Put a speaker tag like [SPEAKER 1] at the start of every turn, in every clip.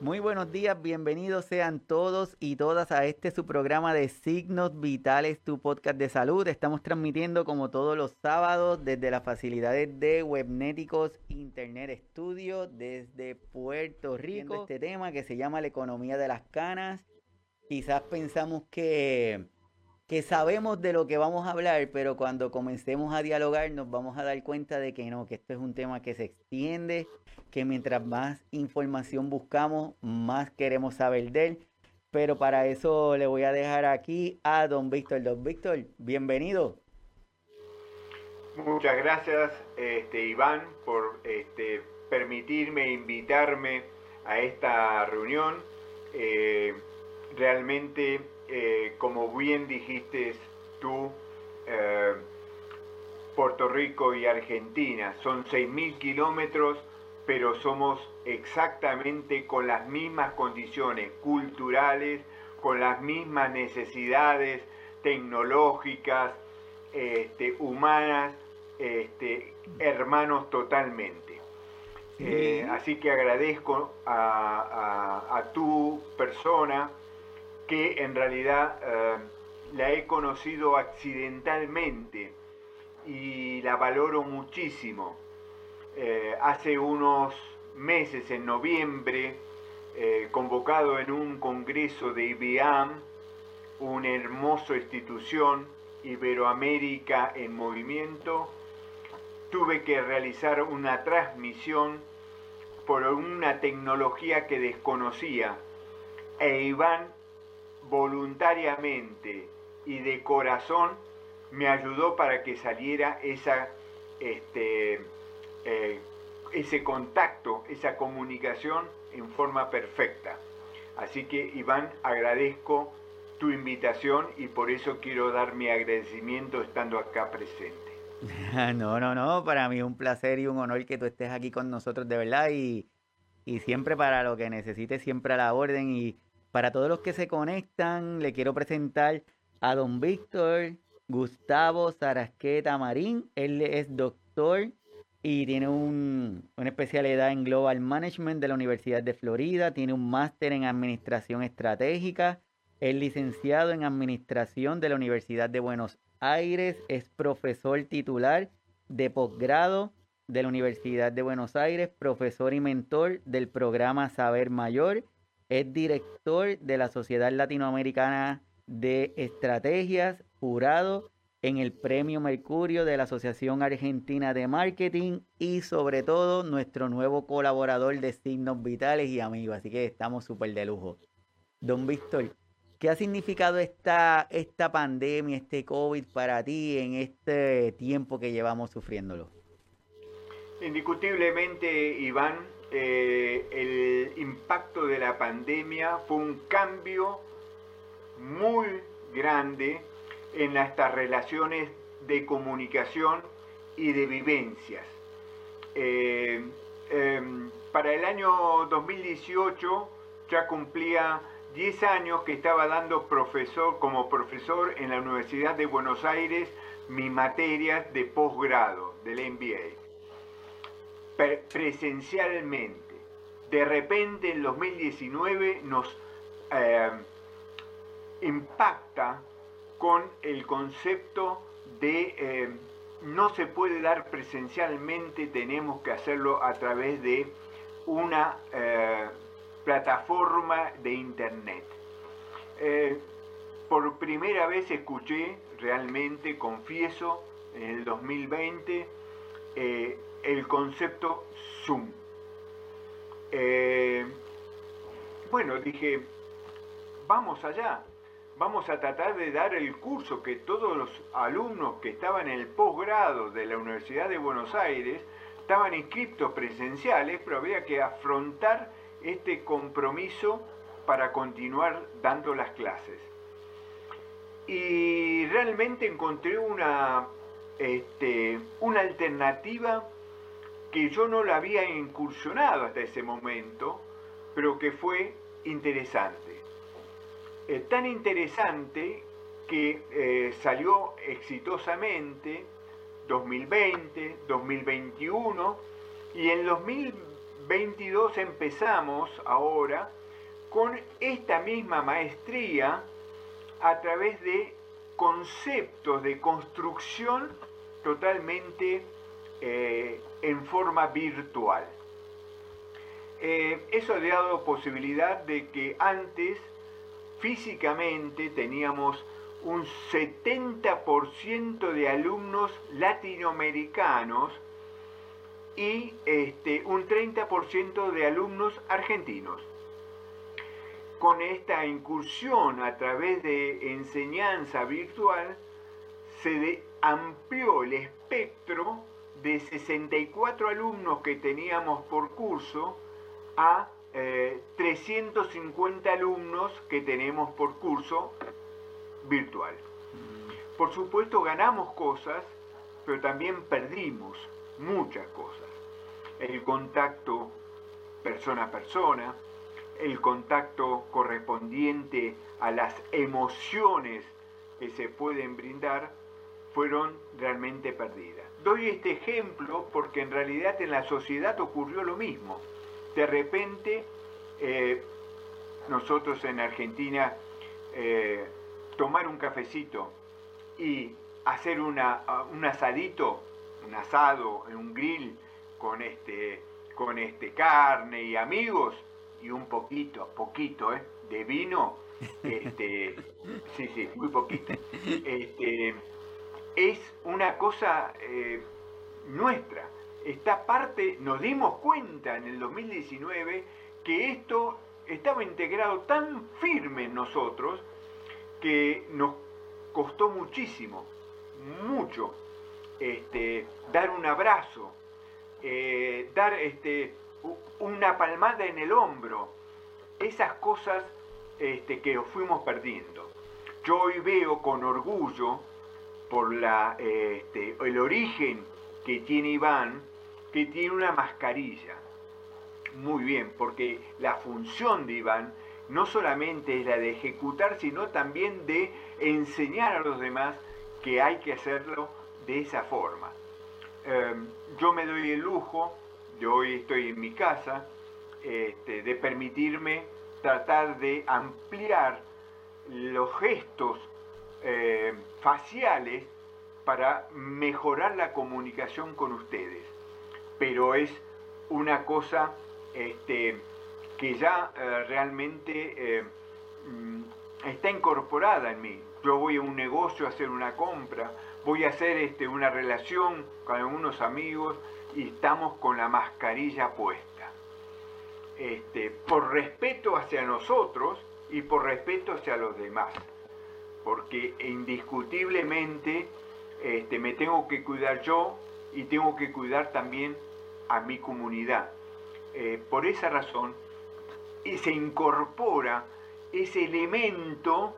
[SPEAKER 1] Muy buenos días, bienvenidos sean todos y todas a este su programa de Signos Vitales, tu podcast de salud. Estamos transmitiendo como todos los sábados desde las facilidades de Webnéticos Internet Studio desde Puerto Rico. Este tema que se llama la economía de las canas. Quizás pensamos que que sabemos de lo que vamos a hablar, pero cuando comencemos a dialogar nos vamos a dar cuenta de que no, que esto es un tema que se extiende, que mientras más información buscamos, más queremos saber de él. Pero para eso le voy a dejar aquí a don Víctor. Don Víctor, bienvenido.
[SPEAKER 2] Muchas gracias, este, Iván, por este, permitirme invitarme a esta reunión. Eh, realmente eh, como bien dijiste tú, eh, Puerto Rico y Argentina son 6.000 kilómetros, pero somos exactamente con las mismas condiciones culturales, con las mismas necesidades tecnológicas, este, humanas, este, hermanos totalmente. Eh, así que agradezco a tu persona que en realidad eh, la he conocido accidentalmente y la valoro muchísimo. Eh, hace unos meses, en noviembre, eh, convocado en un congreso de IBAM, una hermosa institución, Iberoamérica en movimiento, tuve que realizar una transmisión por una tecnología que desconocía e Iván voluntariamente y de corazón me ayudó para que saliera esa, este, eh, ese contacto, esa comunicación en forma perfecta. Así que Iván, agradezco tu invitación y por eso quiero dar mi agradecimiento estando acá presente.
[SPEAKER 1] No, no, no, para mí es un placer y un honor que tú estés aquí con nosotros de verdad y, y siempre para lo que necesites, siempre a la orden y para todos los que se conectan, le quiero presentar a don Víctor Gustavo Sarasqueta Marín. Él es doctor y tiene una especialidad en Global Management de la Universidad de Florida. Tiene un máster en Administración Estratégica. Es licenciado en Administración de la Universidad de Buenos Aires. Es profesor titular de posgrado de la Universidad de Buenos Aires, profesor y mentor del programa Saber Mayor es director de la Sociedad Latinoamericana de Estrategias, jurado en el Premio Mercurio de la Asociación Argentina de Marketing y sobre todo nuestro nuevo colaborador de signos vitales y amigo. Así que estamos súper de lujo. Don Víctor, ¿qué ha significado esta, esta pandemia, este COVID para ti en este tiempo que llevamos sufriéndolo?
[SPEAKER 2] Indiscutiblemente, Iván, eh, el impacto de la pandemia fue un cambio muy grande en estas relaciones de comunicación y de vivencias. Eh, em, para el año 2018 ya cumplía 10 años que estaba dando profesor, como profesor en la Universidad de Buenos Aires mis materias de posgrado del MBA presencialmente. De repente en 2019 nos eh, impacta con el concepto de eh, no se puede dar presencialmente, tenemos que hacerlo a través de una eh, plataforma de internet. por primera vez escuché, realmente, confieso, en el 2020, el concepto Zoom. Eh, bueno, dije, vamos allá, vamos a tratar de dar el curso que todos los alumnos que estaban en el posgrado de la Universidad de Buenos Aires estaban inscritos presenciales, pero había que afrontar este compromiso para continuar dando las clases. Y realmente encontré una, este, una alternativa que yo no la había incursionado hasta ese momento, pero que fue interesante. Eh, tan interesante que eh, salió exitosamente 2020, 2021 y en 2022 22 empezamos ahora con esta misma maestría a través de conceptos de construcción totalmente eh, en forma virtual. Eh, eso ha dado posibilidad de que antes físicamente teníamos un 70% de alumnos latinoamericanos y este, un 30% de alumnos argentinos. Con esta incursión a través de enseñanza virtual, se amplió el espectro de 64 alumnos que teníamos por curso a 350 eh, alumnos que tenemos por curso virtual. Por supuesto ganamos cosas, pero también perdimos muchas cosas. El contacto persona a persona, el contacto correspondiente a las emociones que se pueden brindar, fueron realmente perdidas. Doy este ejemplo porque en realidad en la sociedad ocurrió lo mismo. De repente, eh, nosotros en Argentina, eh, tomar un cafecito y hacer una, un asadito, un asado en un grill con este, con este carne y amigos y un poquito, poquito, ¿eh? de vino, este, sí, sí, muy poquito. Este, es una cosa eh, nuestra. Esta parte, nos dimos cuenta en el 2019 que esto estaba integrado tan firme en nosotros que nos costó muchísimo, mucho, este, dar un abrazo, eh, dar este, una palmada en el hombro, esas cosas este, que fuimos perdiendo. Yo hoy veo con orgullo por este, el origen que tiene Iván, que tiene una mascarilla. Muy bien, porque la función de Iván no solamente es la de ejecutar, sino también de enseñar a los demás que hay que hacerlo de esa forma. Em, yo me doy el lujo, yo hoy estoy en mi casa, este, de permitirme tratar de ampliar los gestos eh, faciales para mejorar la comunicación con ustedes. Pero es una cosa este, que ya eh, realmente eh, mm, está incorporada en mí. Yo voy a un negocio a hacer una compra, voy a hacer este, una relación con algunos amigos y estamos con la mascarilla puesta. Este, por respeto hacia nosotros y por respeto hacia los demás. Porque indiscutiblemente este, me tengo que cuidar yo y tengo que cuidar también a mi comunidad. Eh, por esa razón se incorpora ese elemento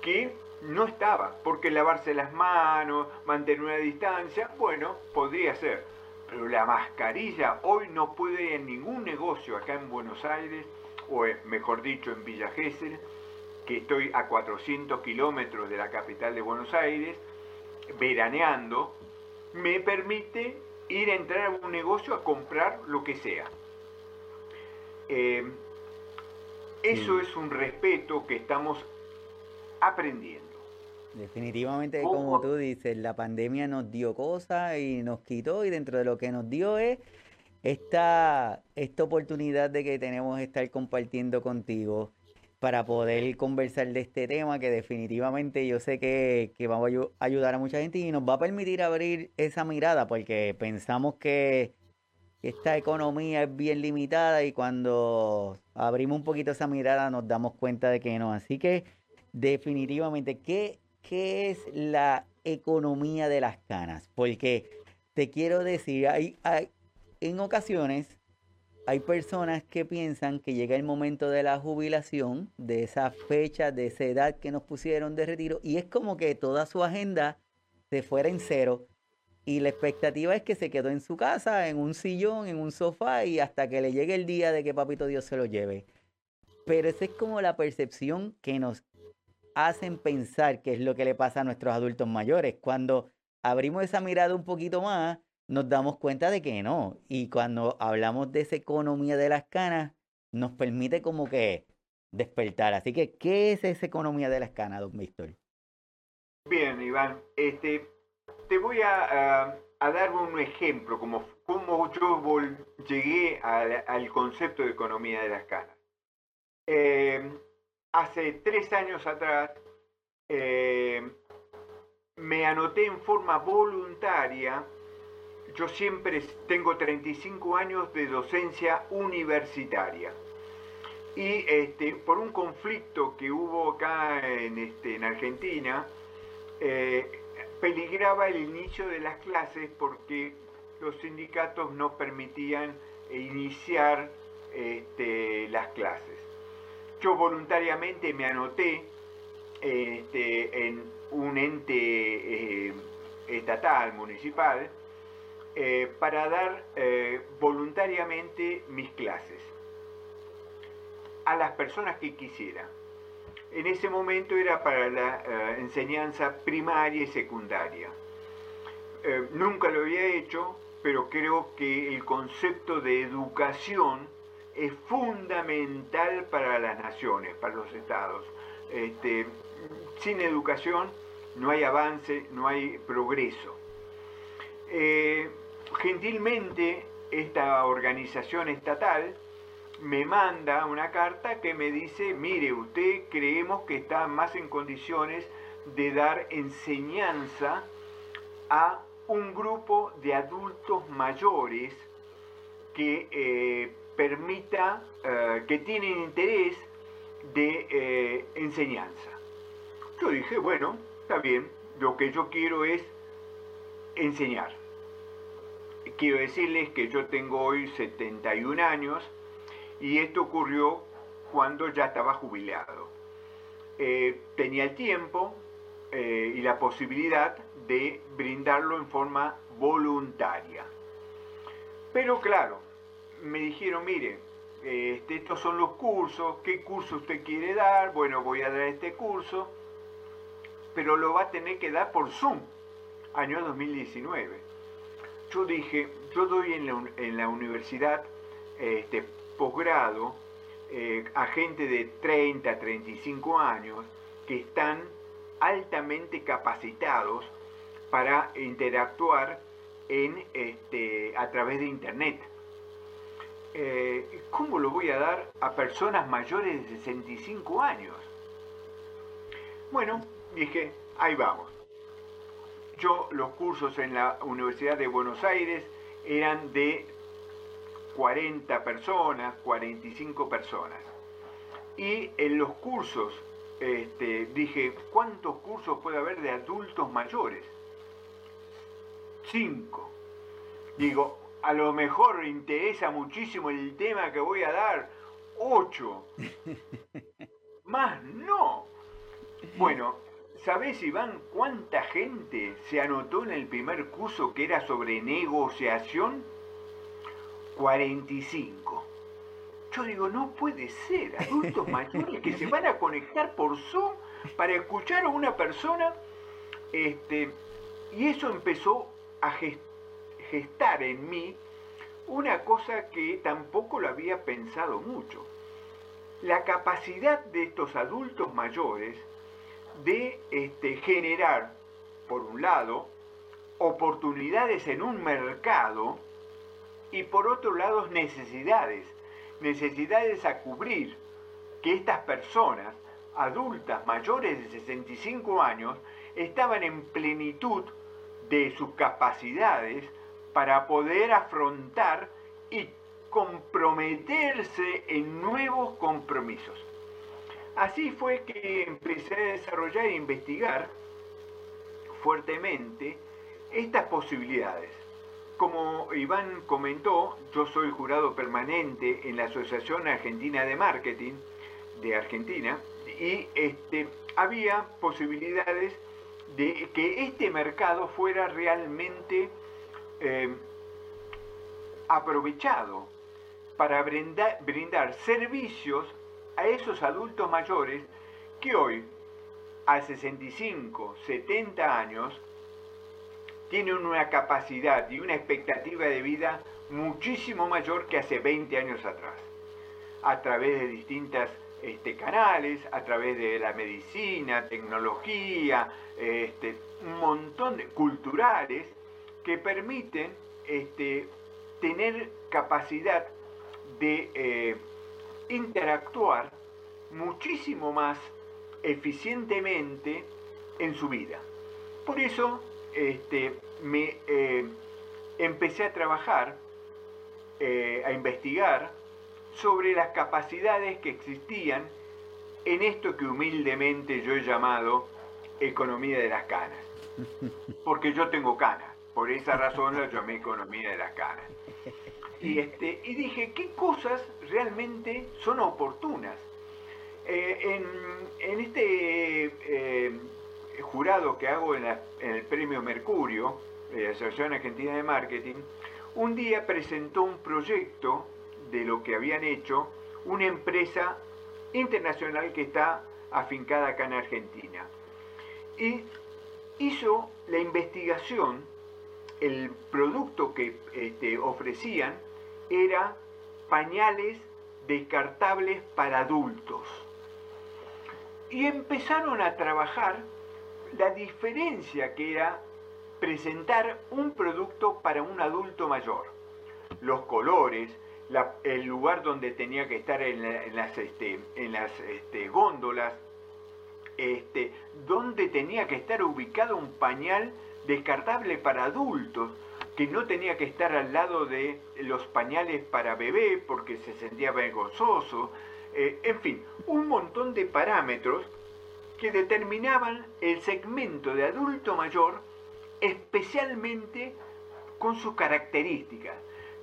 [SPEAKER 2] que no estaba, porque lavarse las manos, mantener una distancia, bueno, podría ser, pero la mascarilla hoy no puede en ningún negocio acá en Buenos Aires, o mejor dicho en Villa Gesell, que estoy a 400 kilómetros de la capital de Buenos Aires, veraneando, me permite ir a entrar a un negocio a comprar lo que sea. Eh, eso es un respeto que estamos aprendiendo.
[SPEAKER 1] Definitivamente, como tú dices, la pandemia nos dio cosas y nos quitó y dentro de lo que nos dio es esta, esta oportunidad de que tenemos estar compartiendo contigo para poder conversar de este tema que definitivamente yo sé que, que va a ayudar a mucha gente y nos va a permitir abrir esa mirada porque pensamos que esta economía es bien limitada y cuando abrimos un poquito esa mirada nos damos cuenta de que no. Así que definitivamente, ¿qué qué es la economía de las canas, porque te quiero decir, hay, en ocasiones hay personas que piensan que llega el momento de la jubilación, de esa fecha, de esa edad que nos pusieron de retiro, y es como que toda su agenda se fuera en cero. Y la expectativa es que se quedó en su casa, en un sillón, en un sofá, y hasta que le llegue el día de que Papito Dios se lo lleve. Pero esa es como la percepción que nos hacen pensar que es lo que le pasa a nuestros adultos mayores. Cuando abrimos esa mirada un poquito más, nos damos cuenta de que no. Y cuando hablamos de esa economía de las canas, nos permite como que despertar. Así que, ¿qué es esa economía de las canas, don Víctor?
[SPEAKER 2] Bien, Iván, este, te voy a, dar un ejemplo, como, como yo llegué al, concepto de economía de las canas. Eh, hace tres años atrás eh, me anoté en forma voluntaria yo siempre tengo 35 años de docencia universitaria. Y este, por un conflicto que hubo acá en, este, en Argentina, eh, peligraba el inicio de las clases porque los sindicatos no permitían iniciar este, las clases. Yo voluntariamente me anoté en un ente eh, estatal, municipal, eh, para dar eh, voluntariamente mis clases a las personas que quisiera. En ese momento era para la eh, enseñanza primaria y secundaria. nunca lo había hecho, pero creo que el concepto de educación es fundamental para las naciones, para los estados. Este, sin educación no hay avance, no hay progreso gentilmente esta organización estatal me manda una carta que me dice, mire, usted creemos que está más en condiciones de dar enseñanza a un grupo de adultos mayores que eh, permita, eh, que tienen interés de eh, enseñanza. Yo dije, bueno, está bien, lo que yo quiero es enseñar quiero decirles que yo tengo hoy 71 años y esto ocurrió cuando ya estaba jubilado. Eh, tenía el tiempo eh, y la posibilidad de brindarlo en forma voluntaria. Pero claro, me dijeron, mire, este, estos son los cursos, ¿qué curso usted quiere dar? Bueno, voy a dar este curso, pero lo va a tener que dar por Zoom, año 2019 yo dije, yo doy en la, universidad este, posgrado eh, a gente de 30, 35 años que están altamente capacitados para interactuar en, este, a través de Internet. Eh, ¿Cómo lo voy a dar a personas mayores de 65 años? Bueno, dije, ahí vamos. Yo los cursos en la Universidad de Buenos Aires eran de 40 personas, 45 personas. Y en los cursos este, dije, ¿cuántos cursos puede haber de adultos mayores? Cinco. Digo, a lo mejor interesa muchísimo el tema que voy a dar. Ocho. Más no. Bueno, ¿Sabés, Iván, cuánta gente se anotó en el primer curso que era sobre negociación? 45. Yo digo, no puede ser, adultos mayores que se van a conectar por Zoom para escuchar a una persona. Este, y eso empezó a gestar en mí una cosa que tampoco lo había pensado mucho. La capacidad de estos adultos mayores de este, generar, por un lado, oportunidades en un mercado y por otro lado necesidades, necesidades a cubrir que estas personas, adultas mayores de 65 años, estaban en plenitud de sus capacidades para poder afrontar y comprometerse en nuevos compromisos. Así fue que empecé a desarrollar e investigar fuertemente estas posibilidades. Como Iván comentó, yo soy jurado permanente en la Asociación Argentina de Marketing de Argentina y este, había posibilidades de que este mercado fuera realmente eh, aprovechado para brindar servicios a esos adultos mayores que hoy, a 65, 70 años, tienen una capacidad y una expectativa de vida muchísimo mayor que hace 20 años atrás, a través de distintas este, canales, a través de la medicina, tecnología, este, un montón de culturales que permiten este, tener capacidad de eh, interactuar muchísimo más eficientemente en su vida. Por eso este, me eh, empecé a trabajar, eh, a investigar sobre las capacidades que existían en esto que humildemente yo he llamado economía de las canas. Porque yo tengo canas, por esa razón lo llamé economía de las canas. Y, este, y dije, ¿qué cosas realmente son oportunas? Eh, en, este eh, jurado que hago en, el premio Mercurio, de la Asociación Argentina de Marketing, un día presentó un proyecto de lo que habían hecho una empresa internacional que está afincada acá en Argentina. Y hizo la investigación, el producto que este, ofrecían era pañales descartables para adultos. Y empezaron a trabajar la diferencia que era presentar un producto para un adulto mayor. Los colores, el lugar donde tenía que estar en, las, este, en las este, góndolas, este, donde tenía que estar ubicado un pañal descartable para adultos, que no tenía que estar al lado de los pañales para bebé porque se sentía vergonzoso, eh, en fin, un montón de parámetros que determinaban el segmento de adulto mayor especialmente con sus características,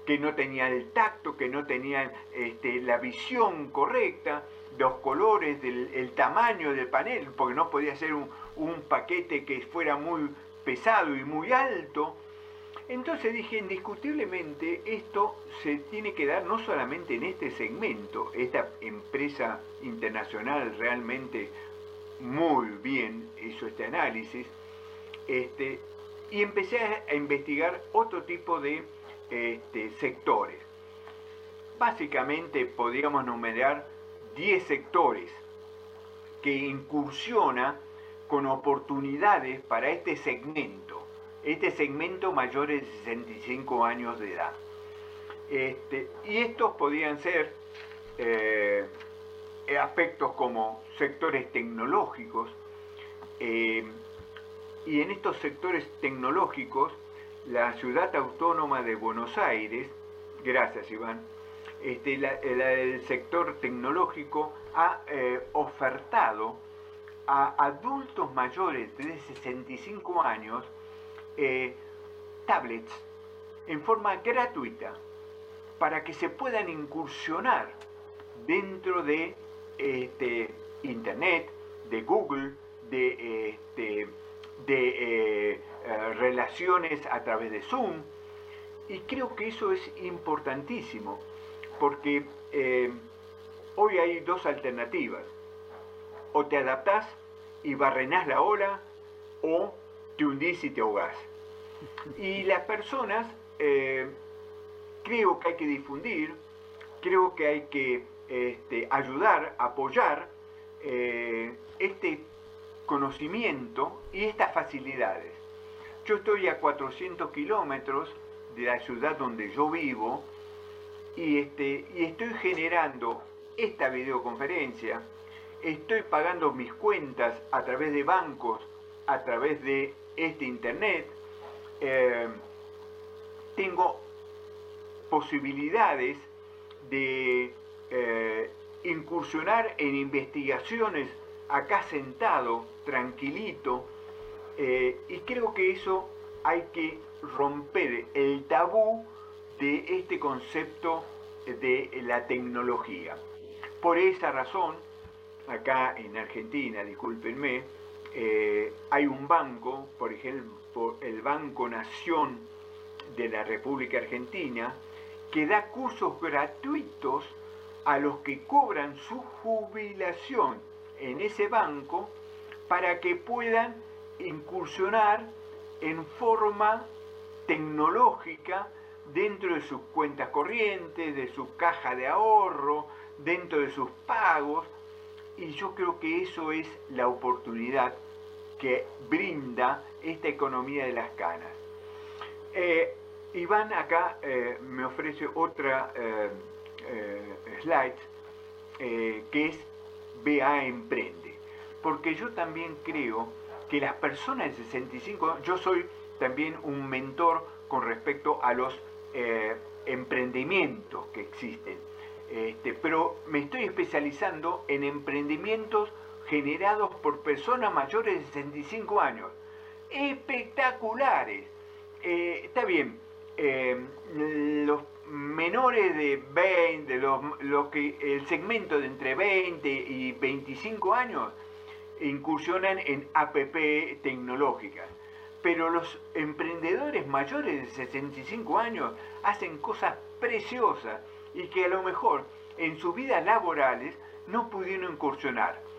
[SPEAKER 2] que no tenían el tacto, que no tenían este, la visión correcta, los colores, el tamaño del panel, porque no podía ser un paquete que fuera muy pesado y muy alto. Entonces dije, indiscutiblemente esto se tiene que dar no solamente en este segmento, esta empresa internacional realmente muy bien hizo este análisis, este, y empecé a investigar otro tipo de este, sectores. Básicamente podríamos numerar 10 sectores que incursiona con oportunidades para este segmento, este segmento mayor de 65 años de edad. Este, y estos podrían ser eh, aspectos como sectores tecnológicos, eh, y en estos sectores tecnológicos, la ciudad autónoma de Buenos Aires, gracias Iván, este, el sector tecnológico ha eh, ofertado a adultos mayores de 65 años eh, tablets en forma gratuita para que se puedan incursionar dentro de este, Internet, de Google, de este, de eh, eh, relaciones a través de Zoom. Y creo que eso es importantísimo, porque hoy hay dos alternativas. O te adaptás y barrenás la ola, o te hundís y te ahogás. Y las personas, creo que hay que difundir, creo que hay que este, ayudar, apoyar este conocimiento y estas facilidades. Yo estoy a 400 kilómetros de la ciudad donde yo vivo y, este, y estoy generando esta videoconferencia, estoy pagando mis cuentas a través de bancos, a través de este internet, eh, tengo posibilidades de eh, incursionar en investigaciones acá sentado, tranquilito, eh, y creo que eso hay que romper el tabú de este concepto de la tecnología. Por esa razón, acá en Argentina, discúlpenme, eh, hay un banco, por ejemplo, el Banco Nación de la República Argentina, que da cursos gratuitos a los que cobran su jubilación en ese banco para que puedan incursionar en forma tecnológica dentro de sus cuentas corrientes, de su caja de ahorro, dentro de sus pagos. Y yo creo que eso es la oportunidad que brinda esta economía de las canas. Eh, Iván acá eh, me ofrece otra eh, slide que es BA Emprende. Porque yo también creo que las personas de 65, yo soy también un mentor con respecto a los emprendimientos que existen. Este, pero me estoy especializando en emprendimientos generados por personas mayores de 65 años. Espectaculares. Eh, está bien, eh, los menores de 20, los, que, el segmento de entre 20 y 25 años incursionan en APP tecnológicas. Pero los emprendedores mayores de 65 años hacen cosas preciosas y que a lo mejor en sus vidas laborales no pudieron incursionar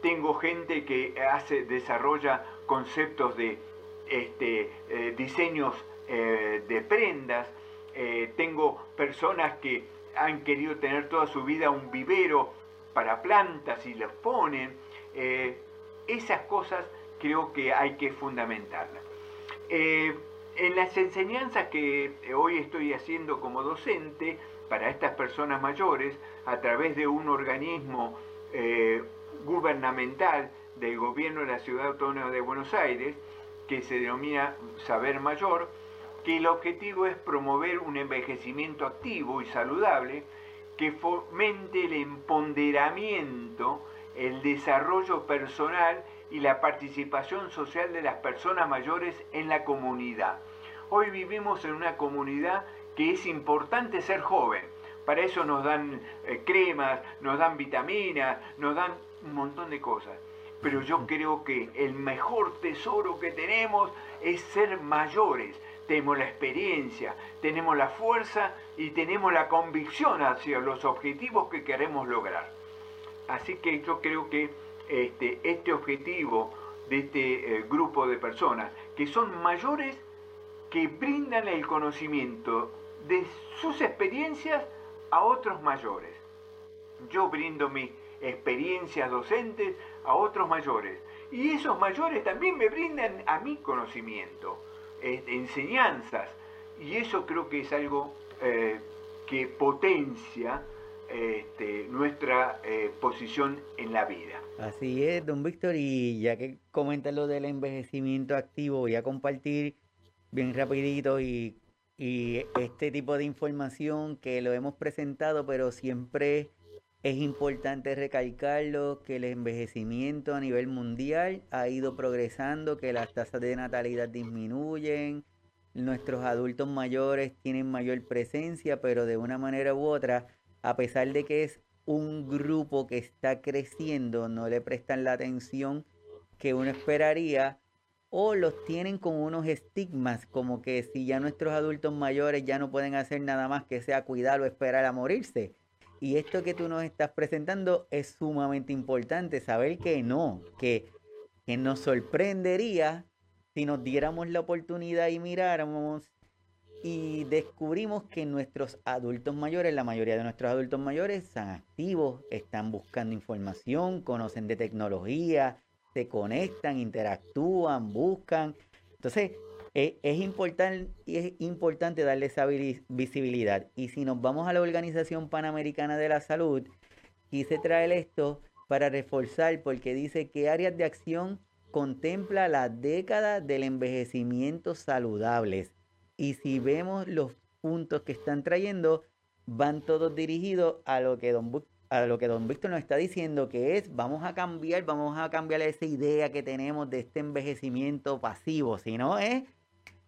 [SPEAKER 2] tengo gente que hace, desarrolla conceptos de este, eh, diseños eh, de prendas, eh, tengo personas que han querido tener toda su vida un vivero para plantas y los ponen. esas cosas creo que hay que fundamentarlas. en las enseñanzas que hoy estoy haciendo como docente para estas personas mayores, a través de un organismo gubernamental del gobierno de la Ciudad Autónoma de Buenos Aires, que se denomina Saber Mayor, que el objetivo es promover un envejecimiento activo y saludable que fomente el empoderamiento, el desarrollo personal y la participación social de las personas mayores en la comunidad. Hoy vivimos en una comunidad que es importante ser joven. Para eso nos dan eh, cremas, nos dan vitaminas, nos dan un montón de cosas. Pero yo creo que el mejor tesoro que tenemos es ser mayores. Tenemos la experiencia, tenemos la fuerza y tenemos la convicción hacia los objetivos que queremos lograr. Así que yo creo que este, este objetivo de este eh, grupo de personas, que son mayores, que brindan el conocimiento de sus experiencias a otros mayores. Yo brindo mi experiencias docentes a otros mayores. Y esos mayores también me brindan a mí conocimiento, enseñanzas. Y eso creo que es algo eh, que potencia este, nuestra eh, posición en la vida.
[SPEAKER 1] Así es, don Víctor, y ya que comenta lo del envejecimiento activo, voy a compartir bien rapidito y, y este tipo de información que lo hemos presentado, pero siempre es importante recalcarlo que el envejecimiento a nivel mundial ha ido progresando, que las tasas de natalidad disminuyen, nuestros adultos mayores tienen mayor presencia, pero de una manera u otra, a pesar de que es un grupo que está creciendo, no le prestan la atención que uno esperaría o los tienen con unos estigmas como que si ya nuestros adultos mayores ya no pueden hacer nada más que sea cuidar o esperar a morirse. Y esto que tú nos estás presentando es sumamente importante, saber que no, que, que nos sorprendería si nos diéramos la oportunidad y miráramos y descubrimos que nuestros adultos mayores, la mayoría de nuestros adultos mayores, están activos, están buscando información, conocen de tecnología, se conectan, interactúan, buscan. Entonces, es, importante, es importante darle esa visibilidad. Y si nos vamos a la Organización Panamericana de la Salud, quise traer esto para reforzar porque dice que áreas de acción contempla la década del envejecimiento saludables. Y si vemos los puntos que están trayendo, van todos dirigidos a lo que don a lo que don Víctor nos está diciendo, que es vamos a cambiar, vamos a cambiar esa idea que tenemos de este envejecimiento pasivo, si no es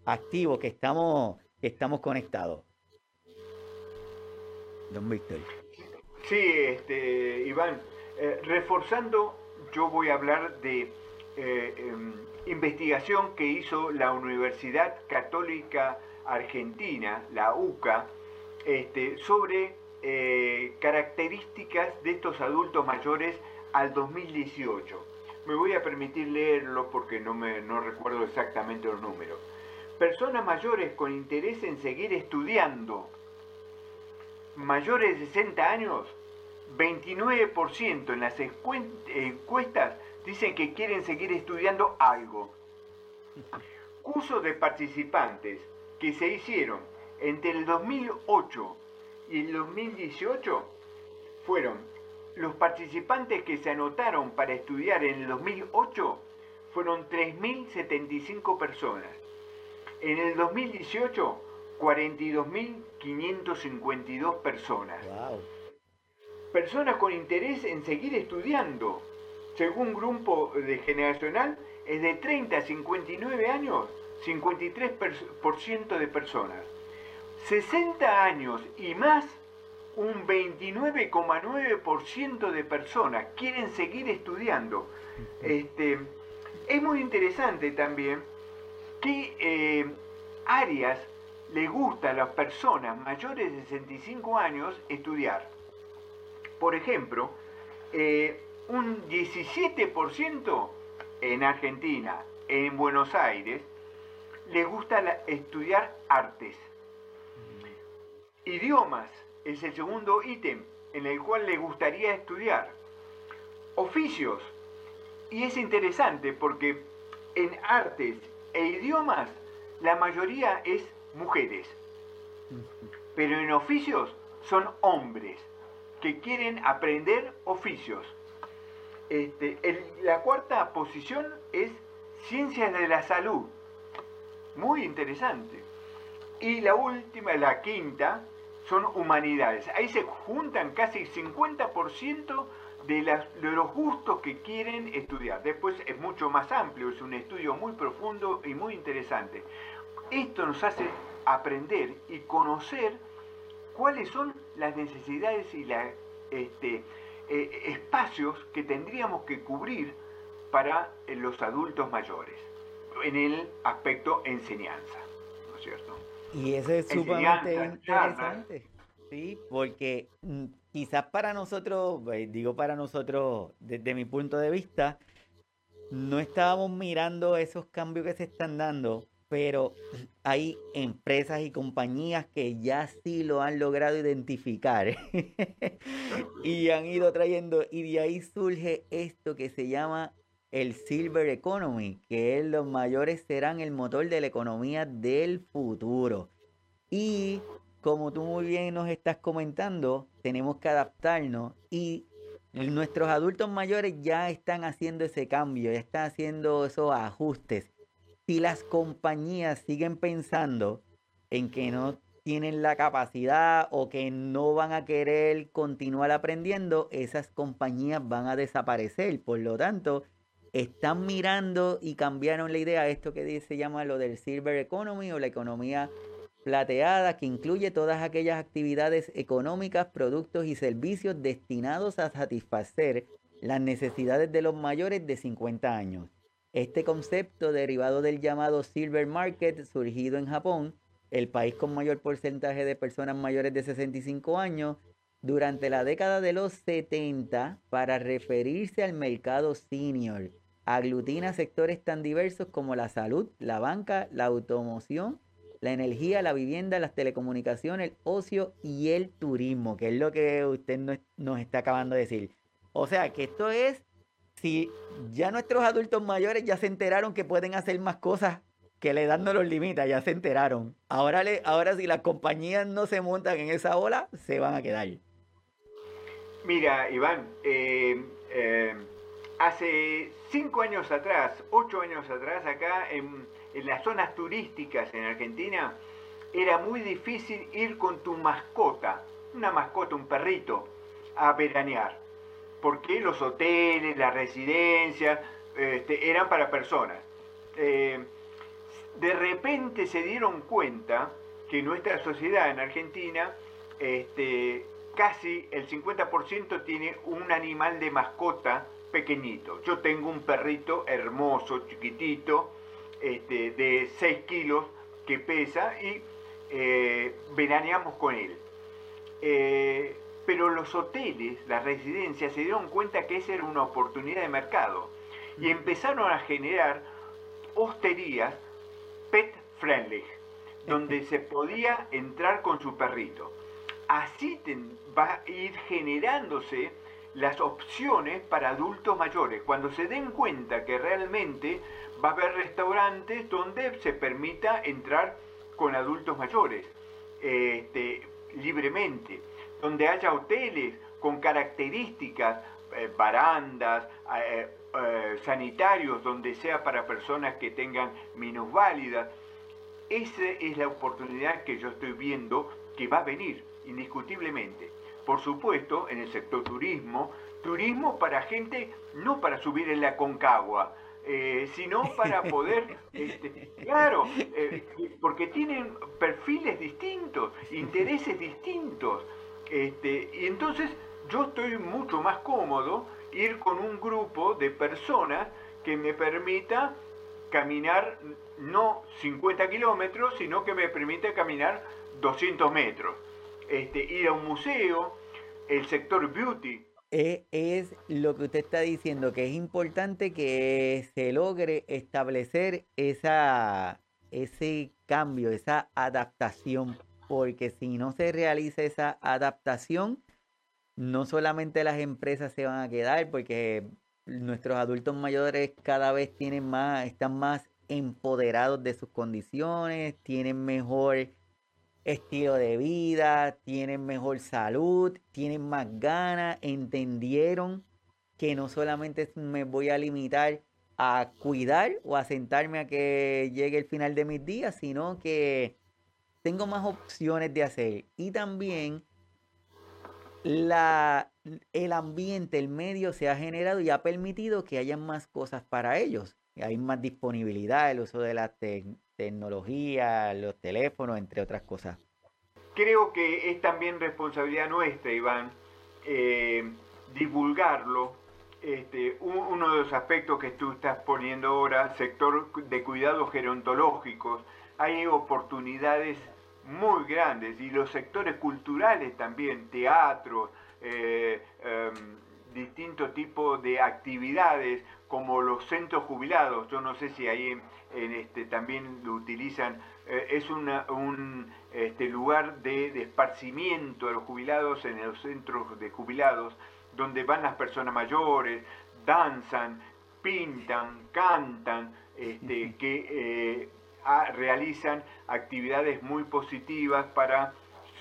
[SPEAKER 1] activo, que estamos, estamos conectados. Don Víctor.
[SPEAKER 2] Sí, este, Iván, eh, reforzando, yo voy a hablar de eh, em, investigación que hizo la Universidad Católica Argentina, la UCA, este, sobre eh, características de estos adultos mayores al 2018. me voy a permitir leerlo porque no, me, no recuerdo exactamente los números. Personas mayores con interés en seguir estudiando, mayores de 60 años, 29% en las encuestas dicen que quieren seguir estudiando algo. Cursos de participantes que se hicieron entre el 2008 y el 2018 fueron los participantes que se anotaron para estudiar en el 2008 fueron 3.075 personas. En el 2018, 42.552 personas. Personas con interés en seguir estudiando. Según grupo de generacional, es de 30 a 59 años, 53% de personas. 60 años y más un 29,9% de personas quieren seguir estudiando. Este, es muy interesante también qué eh, áreas le gusta a las personas mayores de 65 años estudiar. Por ejemplo, eh, un 17% en Argentina, en Buenos Aires, le gusta estudiar artes. Idiomas, es el segundo ítem en el cual le gustaría estudiar. Oficios. Y es interesante porque en artes e idiomas la mayoría es mujeres. Pero en oficios son hombres que quieren aprender oficios. Este, la cuarta posición es ciencias de la salud. Muy interesante. Y la última, la quinta, son humanidades. Ahí se juntan casi 50% de, las, de los gustos que quieren estudiar. Después es mucho más amplio, es un estudio muy profundo y muy interesante. Esto nos hace aprender y conocer cuáles son las necesidades y los este, eh, espacios que tendríamos que cubrir para eh, los adultos mayores en el aspecto enseñanza, ¿no es cierto?
[SPEAKER 1] Y eso es sumamente interesante. Sí, porque mm, quizás para nosotros, eh, digo para nosotros desde mi punto de vista, no estábamos mirando esos cambios que se están dando, pero hay empresas y compañías que ya sí lo han logrado identificar y han ido trayendo, y de ahí surge esto que se llama el Silver Economy, que los mayores serán el motor de la economía del futuro. Y como tú muy bien nos estás comentando, tenemos que adaptarnos y nuestros adultos mayores ya están haciendo ese cambio, ya están haciendo esos ajustes. Si las compañías siguen pensando en que no tienen la capacidad o que no van a querer continuar aprendiendo, esas compañías van a desaparecer. Por lo tanto, están mirando y cambiaron la idea, esto que se llama lo del Silver Economy o la economía plateada, que incluye todas aquellas actividades económicas, productos y servicios destinados a satisfacer las necesidades de los mayores de 50 años. Este concepto, derivado del llamado Silver Market, surgido en Japón, el país con mayor porcentaje de personas mayores de 65 años, durante la década de los 70 para referirse al mercado senior aglutina sectores tan diversos como la salud, la banca, la automoción, la energía, la vivienda, las telecomunicaciones, el ocio y el turismo, que es lo que usted nos, está acabando de decir. O sea, que esto es, si ya nuestros adultos mayores ya se enteraron que pueden hacer más cosas que le dan no los limita, ya se enteraron. Ahora, le, ahora si las compañías no se montan en esa ola, se van a quedar.
[SPEAKER 2] Mira, Iván, eh, eh hace cinco años atrás, ocho años atrás, acá en, las zonas turísticas en Argentina, era muy difícil ir con tu mascota, una mascota, un perrito, a veranear. Porque los hoteles, las residencias, este, eran para personas. Eh, de repente se dieron cuenta que nuestra sociedad en Argentina, este, casi el 50% tiene un animal de mascota pequeñito. Yo tengo un perrito hermoso, chiquitito, este, de 6 kilos que pesa y eh, veraneamos con él. Eh, pero los hoteles, las residencias, se dieron cuenta que esa era una oportunidad de mercado y empezaron a generar hosterías pet friendly, donde se podía entrar con su perrito. Así va a ir generándose las opciones para adultos mayores. Cuando se den cuenta que realmente va a haber restaurantes donde se permita entrar con adultos mayores este, libremente, donde haya hoteles con características, eh, barandas, eh, eh, sanitarios, donde sea para personas que tengan minusválidas. Esa es la oportunidad que yo estoy viendo que va a venir, indiscutiblemente. Por supuesto, en el sector turismo, turismo para gente, no para subir en la concagua, eh, sino para poder, este, claro, eh, porque tienen perfiles distintos, intereses distintos. Este, y entonces yo estoy mucho más cómodo ir con un grupo de personas que me permita caminar no 50 kilómetros, sino que me permita caminar 200 metros. Este, ir a un museo, el sector beauty.
[SPEAKER 1] E, es, lo que usted está diciendo, que es importante que se logre establecer esa, ese cambio, esa adaptación, porque si no se realiza esa adaptación, no solamente las empresas se van a quedar, porque nuestros adultos mayores cada vez tienen más, están más empoderados de sus condiciones, tienen mejor estilo de vida, tienen mejor salud, tienen más ganas, entendieron que no solamente me voy a limitar a cuidar o a sentarme a que llegue el final de mis días, sino que tengo más opciones de hacer. Y también la, el ambiente, el medio se ha generado y ha permitido que haya más cosas para ellos. Hay más disponibilidad, el uso de la tecnología, los teléfonos, entre otras cosas.
[SPEAKER 2] Creo que es también responsabilidad nuestra, Iván, eh, divulgarlo. Este, uno de los aspectos que tú estás poniendo ahora, sector de cuidados gerontológicos, hay oportunidades muy grandes y los sectores culturales también, teatro, eh, em, distintos tipos de actividades como los centros jubilados, yo no sé si ahí en, este, también lo utilizan, eh, es un este, lugar de, de, esparcimiento de los jubilados en los centros de jubilados, donde van las personas mayores, danzan, pintan, cantan, este, que eh, realizan actividades muy positivas para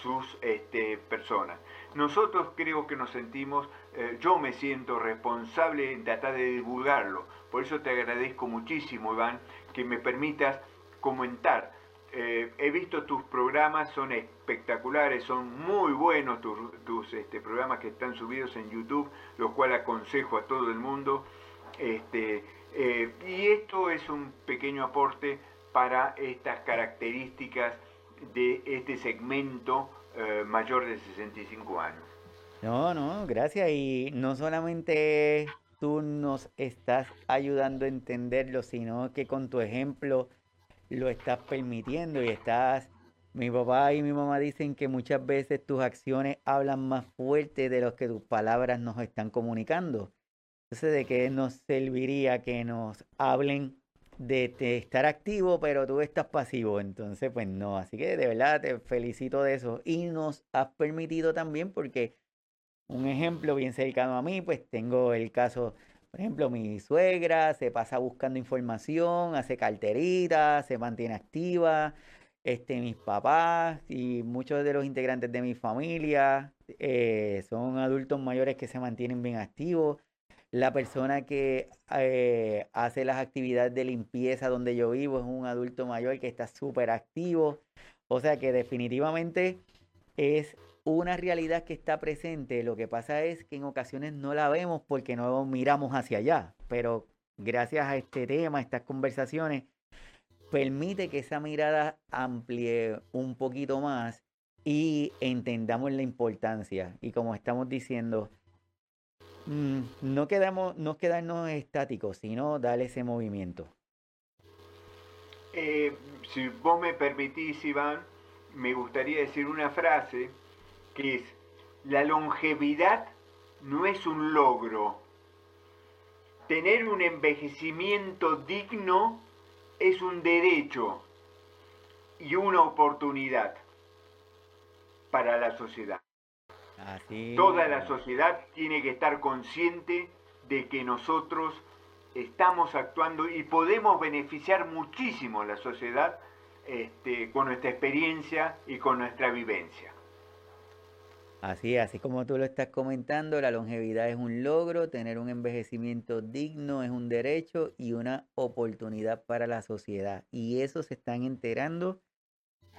[SPEAKER 2] sus este, personas. Nosotros creo que nos sentimos, eh, yo me siento responsable en tratar de divulgarlo. Por eso te agradezco muchísimo, Iván, que me permitas comentar. Eh, he visto tus programas, son espectaculares, son muy buenos tus, este, programas que están subidos en YouTube, lo cual aconsejo a todo el mundo. Este, eh, y esto es un pequeño aporte para estas características de este segmento eh, mayor de 65 años.
[SPEAKER 1] No, no, gracias. Y no solamente tú nos estás ayudando a entenderlo, sino que con tu ejemplo lo estás permitiendo y estás... Mi papá y mi mamá dicen que muchas veces tus acciones hablan más fuerte de lo que tus palabras nos están comunicando. Entonces, ¿de qué nos serviría que nos hablen de, estar activo, pero tú estás pasivo. Entonces, pues no. Así que de verdad te felicito de eso. Y nos has permitido también, porque un ejemplo bien cercano a mí, pues tengo el caso, por ejemplo, mi suegra se pasa buscando información, hace carteritas, se mantiene activa. Este, mis papás y muchos de los integrantes de mi familia eh, son adultos mayores que se mantienen bien activos la persona que eh, hace las actividades de limpieza donde yo vivo es un adulto mayor que está súper activo. O sea que definitivamente es una realidad que está presente. Lo que pasa es que en ocasiones no la vemos porque no miramos hacia allá. Pero gracias a este tema, a estas conversaciones, permite que esa mirada amplíe un poquito más y entendamos la importancia. Y como estamos diciendo, Mm, no, quedamos, no quedarnos estáticos, sino darle ese movimiento.
[SPEAKER 2] Eh, si vos me permitís, Iván, me gustaría decir una frase que es, la longevidad no es un logro. tener un envejecimiento digno es un derecho y una oportunidad para la sociedad. Toda la sociedad tiene que estar consciente de que nosotros estamos actuando y podemos beneficiar muchísimo a la sociedad este, con nuestra experiencia y con nuestra vivencia.
[SPEAKER 1] Así, así como tú lo estás comentando, la longevidad es un logro, tener un envejecimiento digno es un derecho y una oportunidad para la sociedad. Y eso se están enterando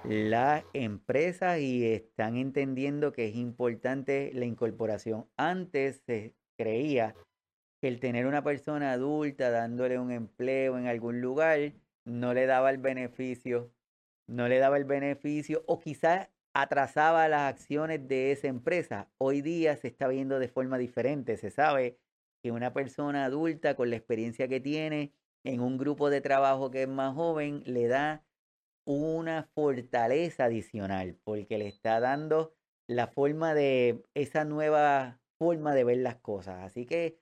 [SPEAKER 1] las empresas y están entendiendo que es importante la incorporación. Antes se creía que el tener una persona adulta dándole un empleo en algún lugar no le daba el beneficio, no le daba el beneficio o quizás atrasaba las acciones de esa empresa. Hoy día se está viendo de forma diferente. Se sabe que una persona adulta con la experiencia que tiene en un grupo de trabajo que es más joven le da una fortaleza adicional porque le está dando la forma de esa nueva forma de ver las cosas. Así que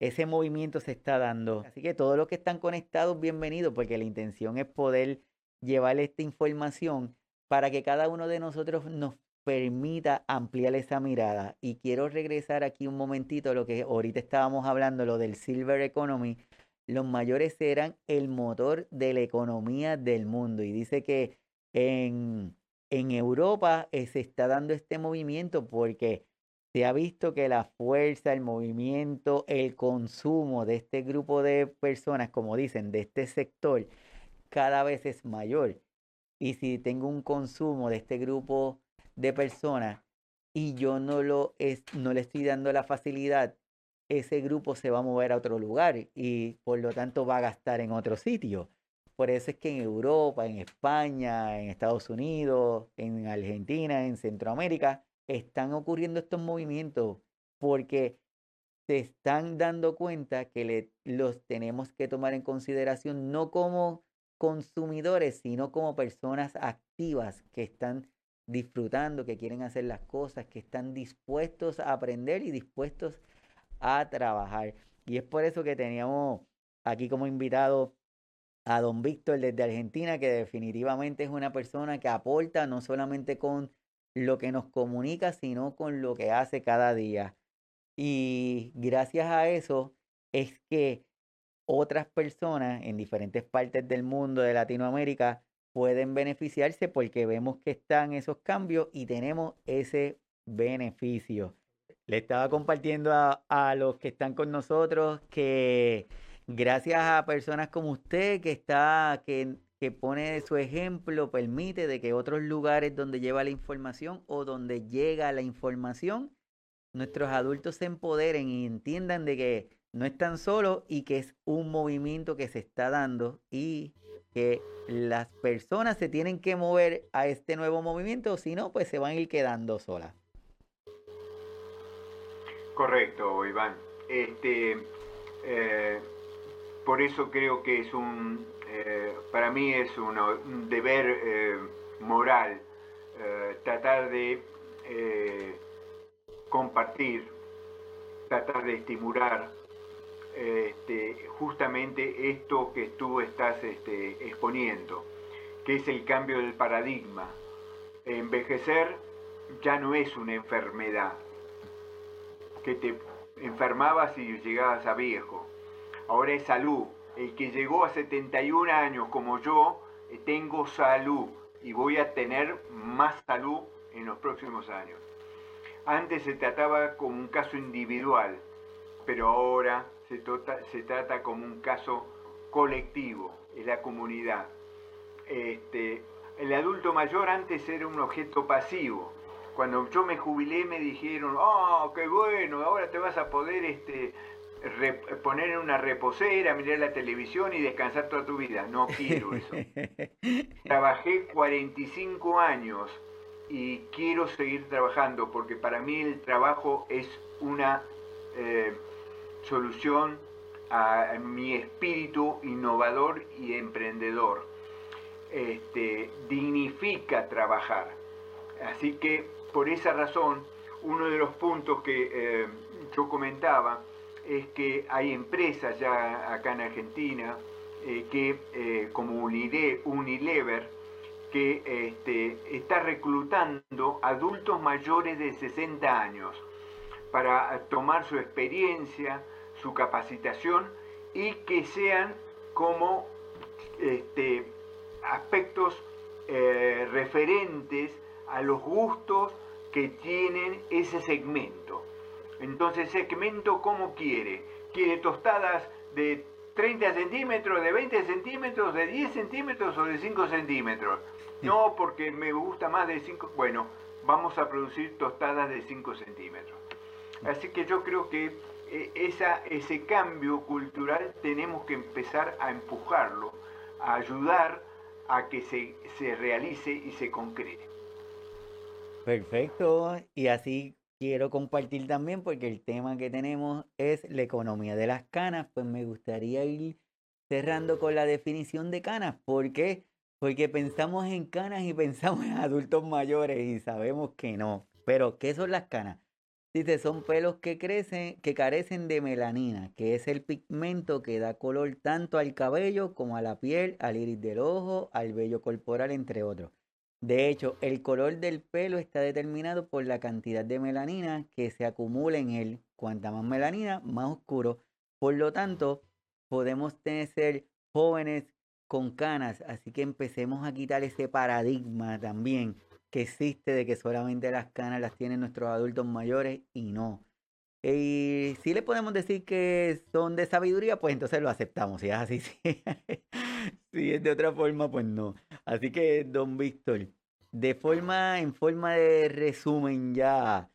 [SPEAKER 1] ese movimiento se está dando. Así que todos los que están conectados, bienvenidos, porque la intención es poder llevar esta información para que cada uno de nosotros nos permita ampliar esa mirada. Y quiero regresar aquí un momentito a lo que ahorita estábamos hablando, lo del Silver Economy. Los mayores eran el motor de la economía del mundo. Y dice que en, en Europa eh, se está dando este movimiento porque se ha visto que la fuerza, el movimiento, el consumo de este grupo de personas, como dicen, de este sector, cada vez es mayor. Y si tengo un consumo de este grupo de personas y yo no, lo es, no le estoy dando la facilidad, ese grupo se va a mover a otro lugar y por lo tanto va a gastar en otro sitio. Por eso es que en Europa, en España, en Estados Unidos, en Argentina, en Centroamérica, están ocurriendo estos movimientos porque se están dando cuenta que le, los tenemos que tomar en consideración no como consumidores, sino como personas activas que están disfrutando, que quieren hacer las cosas, que están dispuestos a aprender y dispuestos a trabajar. Y es por eso que teníamos aquí como invitado a don Víctor desde Argentina, que definitivamente es una persona que aporta no solamente con lo que nos comunica, sino con lo que hace cada día. Y gracias a eso es que otras personas en diferentes partes del mundo de Latinoamérica pueden beneficiarse porque vemos que están esos cambios y tenemos ese beneficio. Le estaba compartiendo a, los que están con nosotros que gracias a personas como usted que está, que, que pone su ejemplo, permite de que otros lugares donde lleva la información o donde llega la información, nuestros adultos se empoderen y entiendan de que no están solos y que es un movimiento que se está dando y que las personas se tienen que mover a este nuevo movimiento, si no, pues se van a ir quedando solas.
[SPEAKER 2] Correcto, Iván. Este, eh, por eso creo que es un, eh, para mí es un deber eh, moral tratar de compartir, tratar de estimular este, justamente esto que tú estás este, exponiendo, que es el cambio del paradigma. Envejecer ya no es una enfermedad, que te enfermabas y llegabas a viejo. Ahora es salud. El que llegó a 71 años como yo, eh, tengo salud y voy a tener más salud en los próximos años. Antes se trataba como un caso individual, pero ahora se, trata como un caso colectivo, en la comunidad. Este, el adulto mayor antes era un objeto pasivo. Cuando yo me jubilé me dijeron, oh, qué bueno, ahora te vas a poder este, poner en una reposera, mirar la televisión y descansar toda tu vida. No quiero eso. Trabajé 45 años y quiero seguir trabajando porque para mí el trabajo es una... Eh, solución a mi espíritu innovador y emprendedor. Este, dignifica trabajar. Así que por esa razón, uno de los puntos que eh, yo comentaba es que hay empresas ya acá en Argentina eh, que, eh, como Unilever, que este, está reclutando adultos mayores de 60 años para tomar su experiencia, su capacitación y que sean como este, aspectos eh, referentes a los gustos que tienen ese segmento. Entonces, segmento, ¿cómo quiere? Quiere tostadas de 30 centímetros, de 20 centímetros, de 10 centímetros o de 5 centímetros. No, porque me gusta más de 5. Bueno, vamos a producir tostadas de 5 centímetros. Así que yo creo que esa, ese cambio cultural tenemos que empezar a empujarlo, a ayudar a que se, se realice y se concrete.
[SPEAKER 1] Perfecto. Y así quiero compartir también, porque el tema que tenemos es la economía de las canas, pues me gustaría ir cerrando con la definición de canas. ¿Por qué? Porque pensamos en canas y pensamos en adultos mayores y sabemos que no. Pero, ¿qué son las canas? Dice, son pelos que crecen, que carecen de melanina, que es el pigmento que da color tanto al cabello como a la piel, al iris del ojo, al vello corporal, entre otros. De hecho, el color del pelo está determinado por la cantidad de melanina que se acumula en él. Cuanta más melanina, más oscuro. Por lo tanto, podemos tener jóvenes con canas, así que empecemos a quitar ese paradigma también que existe de que solamente las canas las tienen nuestros adultos mayores y no. Y si le podemos decir que son de sabiduría, pues entonces lo aceptamos. Si es así, sí. si es de otra forma, pues no. Así que, don Víctor, de forma, en forma de resumen ya,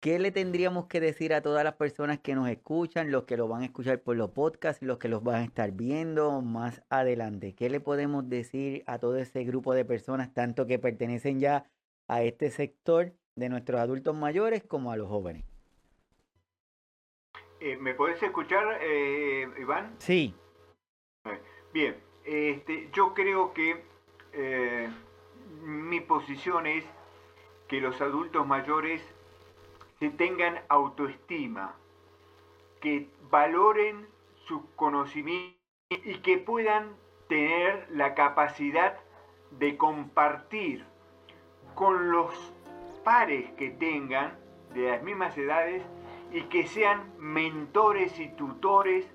[SPEAKER 1] ¿qué le tendríamos que decir a todas las personas que nos escuchan, los que lo van a escuchar por los podcasts los que los van a estar viendo más adelante? ¿Qué le podemos decir a todo ese grupo de personas, tanto que pertenecen ya a este sector de nuestros adultos mayores como a los jóvenes?
[SPEAKER 2] Eh, ¿Me puedes escuchar, eh, Iván?
[SPEAKER 1] Sí.
[SPEAKER 2] Bien, este, yo creo que eh, mi posición es que los adultos mayores se tengan autoestima, que valoren su conocimiento y que puedan tener la capacidad de compartir con los pares que tengan de las mismas edades y que sean mentores y tutores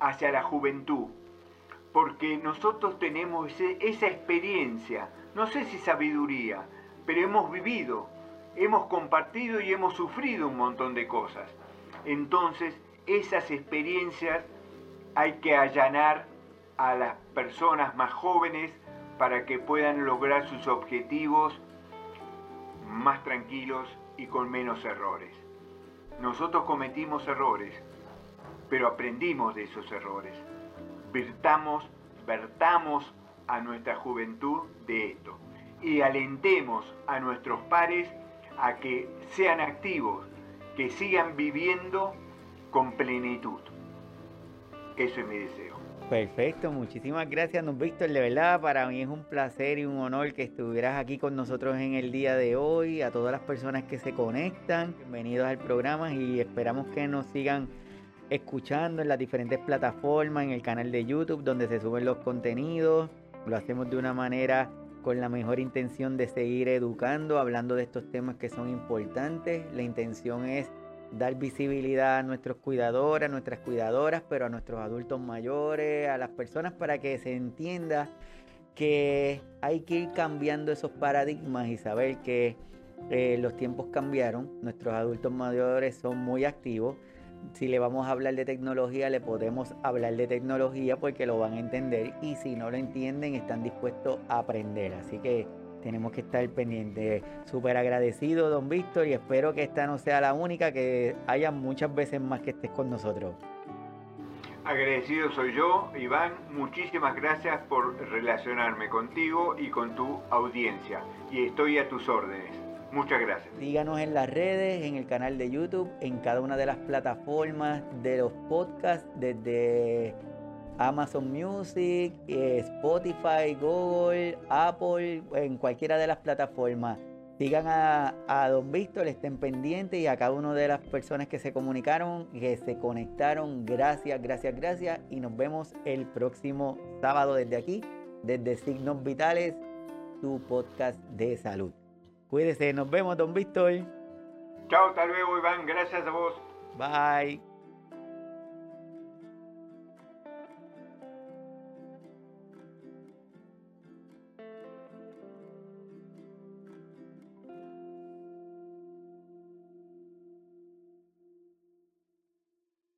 [SPEAKER 2] hacia la juventud. Porque nosotros tenemos esa experiencia, no sé si sabiduría, pero hemos vivido, hemos compartido y hemos sufrido un montón de cosas. Entonces, esas experiencias hay que allanar a las personas más jóvenes para que puedan lograr sus objetivos más tranquilos y con menos errores. Nosotros cometimos errores, pero aprendimos de esos errores. Vertamos, vertamos a nuestra juventud de esto y alentemos a nuestros pares a que sean activos, que sigan viviendo con plenitud. Eso es mi deseo.
[SPEAKER 1] Perfecto, muchísimas gracias, don Víctor. De verdad, para mí es un placer y un honor que estuvieras aquí con nosotros en el día de hoy. A todas las personas que se conectan, bienvenidos al programa y esperamos que nos sigan escuchando en las diferentes plataformas, en el canal de YouTube donde se suben los contenidos. Lo hacemos de una manera con la mejor intención de seguir educando, hablando de estos temas que son importantes. La intención es dar visibilidad a nuestros cuidadores, a nuestras cuidadoras, pero a nuestros adultos mayores, a las personas para que se entienda que hay que ir cambiando esos paradigmas y saber que eh, los tiempos cambiaron, nuestros adultos mayores son muy activos. Si le vamos a hablar de tecnología, le podemos hablar de tecnología porque lo van a entender y si no lo entienden, están dispuestos a aprender. Así que tenemos que estar pendientes. Súper agradecido, don Víctor, y espero que esta no sea la única, que haya muchas veces más que estés con nosotros.
[SPEAKER 2] Agradecido soy yo, Iván. Muchísimas gracias por relacionarme contigo y con tu audiencia. Y estoy a tus órdenes. Muchas gracias.
[SPEAKER 1] Síganos en las redes, en el canal de YouTube, en cada una de las plataformas de los podcasts, desde Amazon Music, eh, Spotify, Google, Apple, en cualquiera de las plataformas. Sigan a, a, Don Víctor, estén pendientes y a cada una de las personas que se comunicaron, que se conectaron. Gracias, gracias, gracias. Y nos vemos el próximo sábado desde aquí, desde Signos Vitales, tu podcast de salud. Cuídese, nos vemos, Don Víctor.
[SPEAKER 2] Chao, hasta luego, Iván. Gracias a vos.
[SPEAKER 1] Bye.